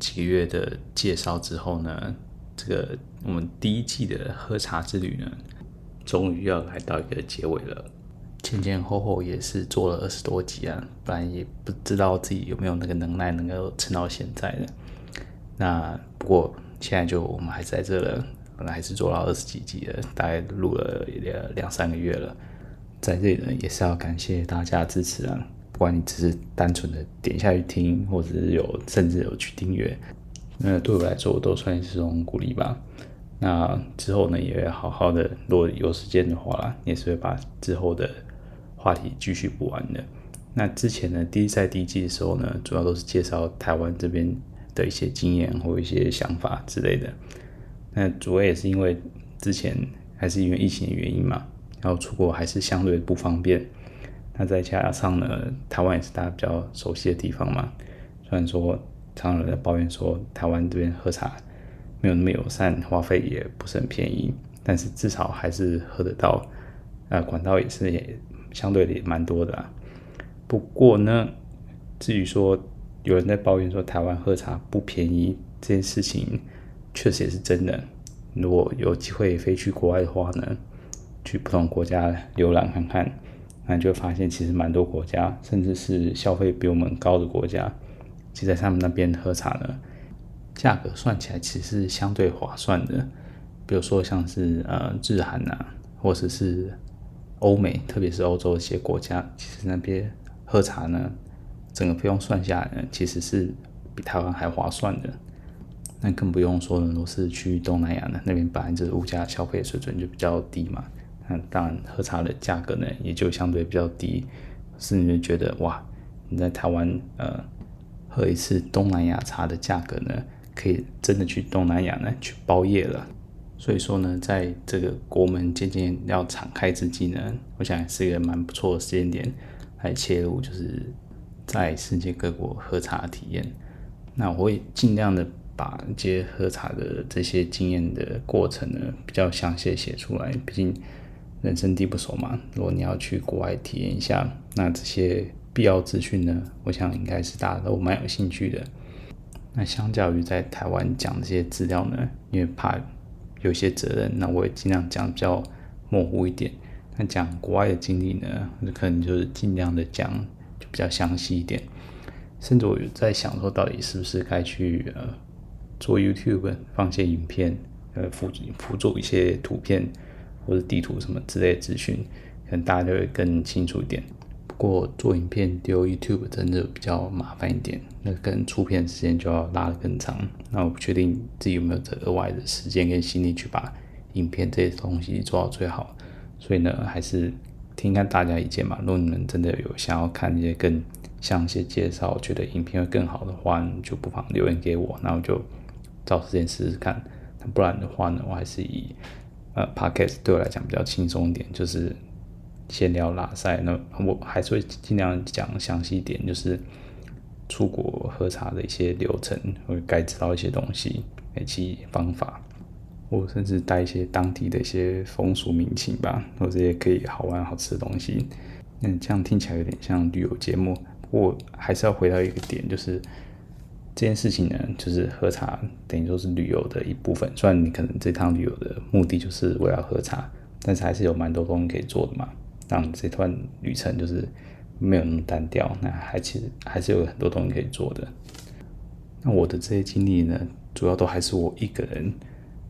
几个月的介绍之后呢，这个我们第一季的喝茶之旅呢，终于要来到一个结尾了。前前后后也是做了二十多集啊，不然也不知道自己有没有那个能耐能够撑到现在的。那不过现在就我们还在这了，本来还是做到二十几集了，大概录了两两三个月了。在这里呢，也是要感谢大家支持啊。不管你只是单纯的点下去听，或者是有甚至有去订阅，那对我来说我都算是一种鼓励吧。那之后呢，也会好好的，如果有时间的话，也是会把之后的话题继续补完的。那之前呢，第一赛第一季的时候呢，主要都是介绍台湾这边的一些经验或一些想法之类的。那主要也是因为之前还是因为疫情的原因嘛，然后出国还是相对不方便。那再加上呢，台湾也是大家比较熟悉的地方嘛。虽然说常有人在抱怨说台湾这边喝茶没有那么友善，花费也不是很便宜，但是至少还是喝得到。呃，管道也是也相对的也蛮多的啊。不过呢，至于说有人在抱怨说台湾喝茶不便宜这件事情，确实也是真的。如果有机会飞去国外的话呢，去不同国家浏览看看。那就发现，其实蛮多国家，甚至是消费比我们高的国家，其实在他们那边喝茶呢，价格算起来其实是相对划算的。比如说像是呃日韩啊，或者是欧美，特别是欧洲一些国家，其实那边喝茶呢，整个费用算下来呢，其实是比台湾还划算的。那更不用说呢，都是去东南亚呢，那边本来就是物价消费水准就比较低嘛。那当然，喝茶的价格呢，也就相对比较低，是你就觉得哇，你在台湾呃喝一次东南亚茶的价格呢，可以真的去东南亚呢去包夜了。所以说呢，在这个国门渐渐要敞开之际呢，我想是一个蛮不错的时间点来切入，就是在世界各国喝茶的体验。那我会尽量的把这些喝茶的这些经验的过程呢，比较详细写出来，毕竟。人生地不熟嘛，如果你要去国外体验一下，那这些必要资讯呢，我想应该是大家都蛮有兴趣的。那相较于在台湾讲这些资料呢，因为怕有些责任，那我也尽量讲比较模糊一点。那讲国外的经历呢，可能就是尽量的讲就比较详细一点。甚至我在想说，到底是不是该去呃做 YouTube 放些影片，呃辅辅助一些图片。或者地图什么之类的资讯，可能大家就会更清楚一点。不过做影片丢 YouTube 真的比较麻烦一点，那跟出片时间就要拉得更长。那我不确定自己有没有这额外的时间跟心力去把影片这些东西做到最好。所以呢，还是听看大家意见嘛。如果你们真的有想要看一些更详细介绍，觉得影片会更好的话，你就不妨留言给我，那我就找时间试试看。不然的话呢，我还是以。呃，Podcast 对我来讲比较轻松一点，就是闲聊拉塞。那我还是会尽量讲详细一点，就是出国喝茶的一些流程，或该知道一些东西，以及方法，或甚至带一些当地的一些风俗民情吧，或者也可以好玩好吃的东西。嗯，这样听起来有点像旅游节目，不过还是要回到一个点，就是。这件事情呢，就是喝茶等于说是旅游的一部分。虽然你可能这趟旅游的目的就是为了喝茶，但是还是有蛮多东西可以做的嘛，让这段旅程就是没有那么单调。那还其实还是有很多东西可以做的。那我的这些经历呢，主要都还是我一个人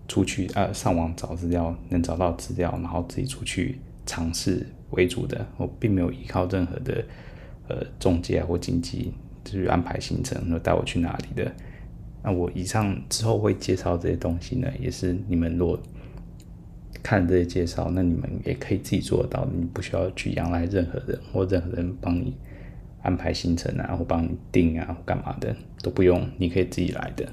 出去啊，上网找资料，能找到资料，然后自己出去尝试为主的。我并没有依靠任何的呃中介或经纪去安排行程，然后带我去哪里的。那我以上之后会介绍这些东西呢，也是你们如果看这些介绍，那你们也可以自己做到，你不需要去仰赖任何人或任何人帮你安排行程啊，或帮你订啊，干嘛的都不用，你可以自己来的。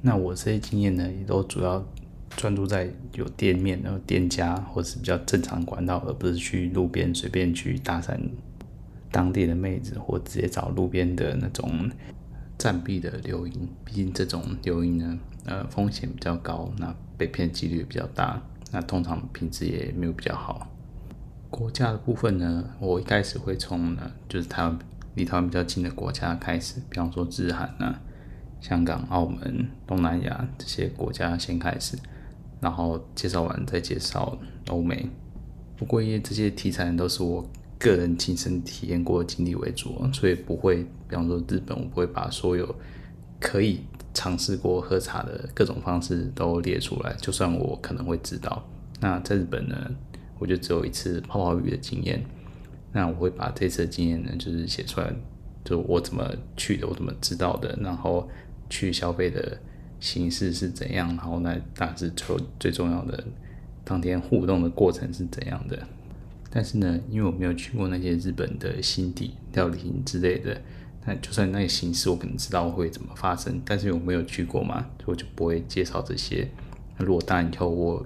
那我这些经验呢，也都主要专注在有店面、然后店家或是比较正常管道，而不是去路边随便去搭讪当地的妹子，或直接找路边的那种。暂避的流莺，毕竟这种流莺呢，呃，风险比较高，那被骗几率比较大，那通常品质也没有比较好。国家的部分呢，我一开始会从呢，就是台湾离台湾比较近的国家开始，比方说日韩啊、香港、澳门、东南亚这些国家先开始，然后介绍完再介绍欧美。不过因为这些题材都是我。个人亲身体验过经历为主，所以不会，比方说日本，我不会把所有可以尝试过喝茶的各种方式都列出来。就算我可能会知道，那在日本呢，我就只有一次泡泡浴的经验。那我会把这次的经验呢，就是写出来，就我怎么去的，我怎么知道的，然后去消费的形式是怎样，然后呢，大致最最重要的当天互动的过程是怎样的。但是呢，因为我没有去过那些日本的心底料理之类的，那就算那个形式我可能知道会怎么发生，但是我没有去过嘛，所以我就不会介绍这些。那如果当然以后我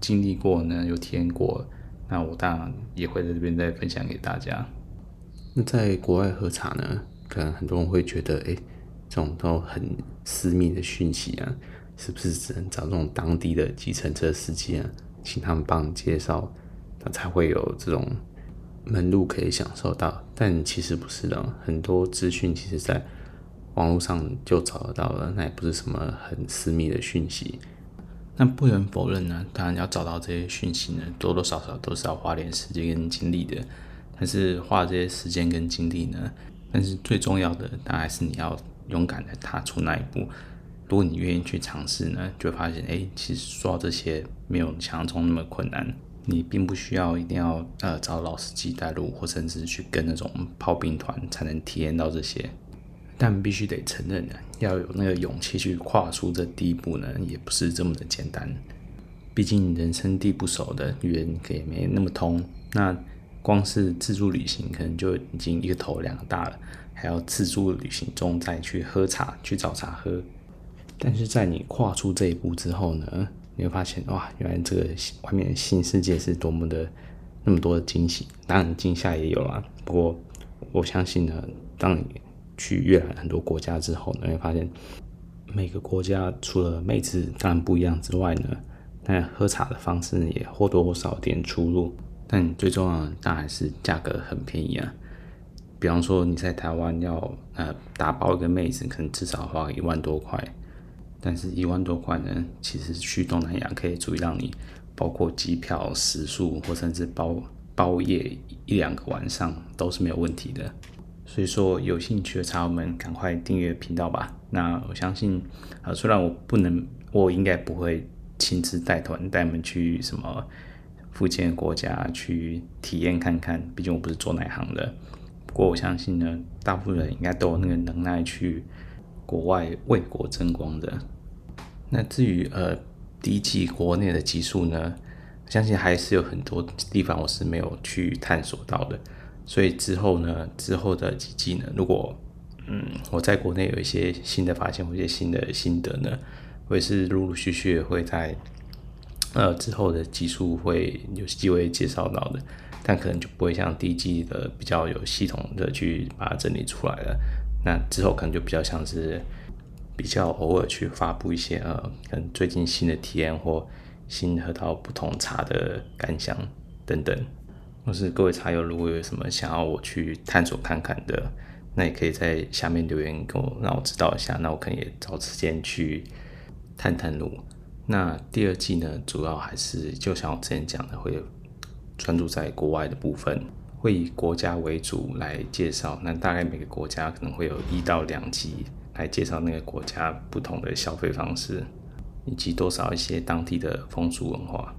经历过呢，有体验过，那我当然也会在这边再分享给大家。那在国外喝茶呢，可能很多人会觉得，哎，这种都很私密的讯息啊，是不是只能找这种当地的计程车司机啊，请他们帮介绍？才会有这种门路可以享受到，但其实不是的，很多资讯其实在网络上就找得到了，那也不是什么很私密的讯息。那不能否认呢，当然要找到这些讯息呢，多多少少都是要花点时间跟精力的。但是花这些时间跟精力呢，但是最重要的，当然是你要勇敢的踏出那一步。如果你愿意去尝试呢，就会发现，哎，其实说到这些没有想象中那么困难。你并不需要一定要呃找老司机带路，或甚至去跟那种炮兵团才能体验到这些，但必须得承认呢，要有那个勇气去跨出这第一步呢，也不是这么的简单。毕竟人生地不熟的，语言可也没那么通。那光是自助旅行可能就已经一个头两个大了，还要自助旅行中再去喝茶，去找茶喝。但是在你跨出这一步之后呢，你会发现哇，原来这个外面的新世界是多么的那么多的惊喜，当然惊吓也有啦。不过我相信呢，当你去越南很多国家之后呢，你会发现每个国家除了妹子当然不一样之外呢，那喝茶的方式也或多或少有点出入。但最重要的当然是价格很便宜啊。比方说你在台湾要呃打包一个妹子，可能至少花一万多块。但是一万多块呢，其实去东南亚可以足以让你包括机票、食宿，或甚至包包夜一两个晚上都是没有问题的。所以说，有兴趣的茶友们赶快订阅频道吧。那我相信，啊，虽然我不能，我应该不会亲自带团带你们去什么附近的国家去体验看看，毕竟我不是做那行的。不过我相信呢，大部分人应该都有那个能耐去。国外为国争光的，那至于呃第一季国内的集数呢，相信还是有很多地方我是没有去探索到的，所以之后呢，之后的几季呢，如果嗯我在国内有一些新的发现或一些新的心得呢，我也是陆陆续续会在呃之后的集数会有机会介绍到的，但可能就不会像第一季的比较有系统的去把它整理出来了。那之后可能就比较像是比较偶尔去发布一些呃，可能最近新的体验或新喝到不同茶的感想等等。或是各位茶友如果有什么想要我去探索看看的，那也可以在下面留言给我，让我知道一下。那我可能也找时间去探探路。那第二季呢，主要还是就像我之前讲的，会专注在国外的部分。会以国家为主来介绍，那大概每个国家可能会有一到两集来介绍那个国家不同的消费方式，以及多少一些当地的风俗文化。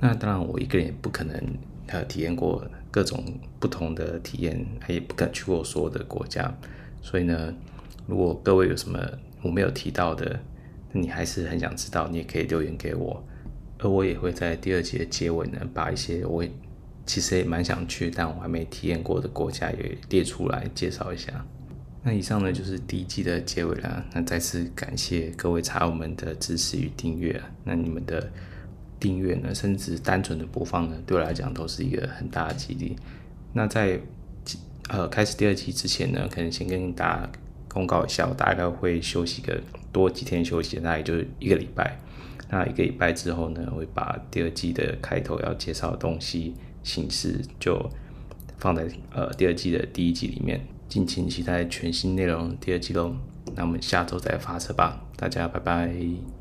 那当然，我一个人也不可能呃体验过各种不同的体验，也不敢去过所有的国家。所以呢，如果各位有什么我没有提到的，你还是很想知道，你也可以留言给我，而我也会在第二集的结尾呢，把一些我其实也蛮想去，但我还没体验过的国家也列出来介绍一下。那以上呢就是第一季的结尾了。那再次感谢各位茶友们的支持与订阅。那你们的订阅呢，甚至单纯的播放呢，对我来讲都是一个很大的激励。那在呃开始第二季之前呢，可能先跟大家公告一下，我大概会休息个多几天休息，大概就是一个礼拜。那一个礼拜之后呢，我会把第二季的开头要介绍的东西形式就放在呃第二季的第一集里面。敬请期待全新内容第二季喽！那我们下周再发车吧，大家拜拜。